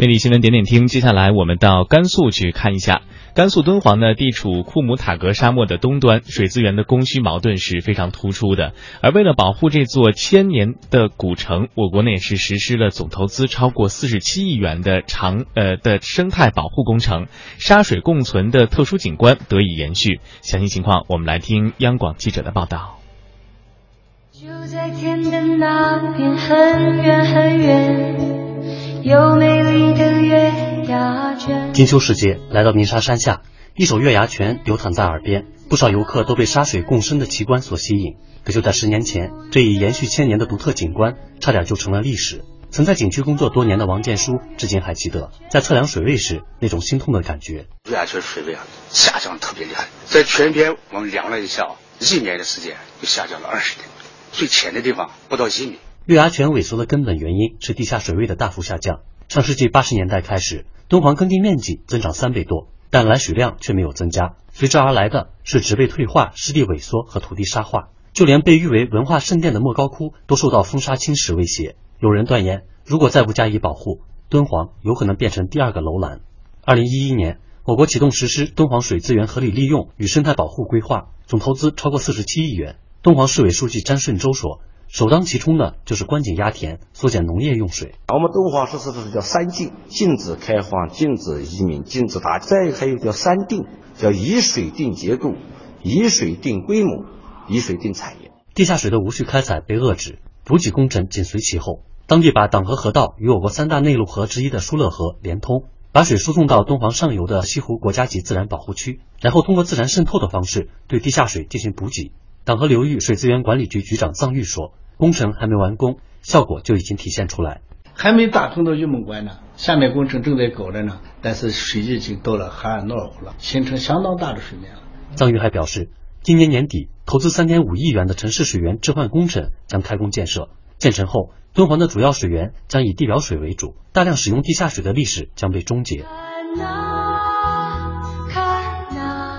魅力新闻点点听，接下来我们到甘肃去看一下。甘肃敦煌呢，地处库姆塔格沙漠的东端，水资源的供需矛盾是非常突出的。而为了保护这座千年的古城，我国呢也是实施了总投资超过四十七亿元的长呃的生态保护工程，沙水共存的特殊景观得以延续。详细情况，我们来听央广记者的报道。就在天的那边，很远很远。有美丽的月牙泉。金秋时节，来到鸣沙山下，一首月牙泉流淌在耳边，不少游客都被沙水共生的奇观所吸引。可就在十年前，这一延续千年的独特景观，差点就成了历史。曾在景区工作多年的王建书，至今还记得在测量水位时那种心痛的感觉。月牙泉水位啊，下降特别厉害，在全边我们量了一下，一年的时间就下降了二十厘米，最浅的地方不到一米。月牙泉萎缩的根本原因是地下水位的大幅下降。上世纪八十年代开始，敦煌耕地面积增长三倍多，但来水量却没有增加，随之而来的是植被退化、湿地萎缩和土地沙化。就连被誉为文化圣殿的莫高窟都受到风沙侵蚀威胁。有人断言，如果再不加以保护，敦煌有可能变成第二个楼兰。二零一一年，我国启动实施敦煌水资源合理利用与生态保护规划，总投资超过四十七亿元。敦煌市委书记詹顺洲说。首当其冲的就是关紧压田，缩减农业用水。我们敦煌实施的是叫三禁：禁止开荒、禁止移民、禁止打。再一个还有叫三定，叫以水定结构、以水定规模、以水定产业。地下水的无序开采被遏制，补给工程紧随其后。当地把党河河道与我国三大内陆河之一的疏勒河连通，把水输送到敦煌上游的西湖国家级自然保护区，然后通过自然渗透的方式对地下水进行补给。党河流域水资源管理局局长臧玉说：“工程还没完工，效果就已经体现出来。还没打通到玉门关呢，下面工程正在搞着呢。但是水已经到了海岸诺尔湖了，形成相当大的水面了。”臧玉还表示，今年年底投资三点五亿元的城市水源置换工程将开工建设。建成后，敦煌的主要水源将以地表水为主，大量使用地下水的历史将被终结。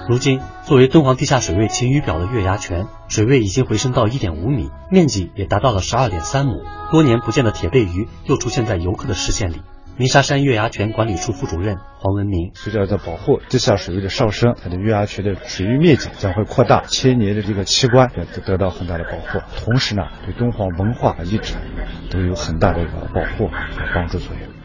如今，作为敦煌地下水位晴雨表的月牙泉，水位已经回升到一点五米，面积也达到了十二点三亩。多年不见的铁背鱼又出现在游客的视线里。鸣沙山月牙泉管理处副主任黄文明：随着的保护地下水位的上升，它的月牙泉的水域面积将会扩大，千年的这个奇观也得到很大的保护。同时呢，对敦煌文化遗产都有很大的一个保护和帮助作用。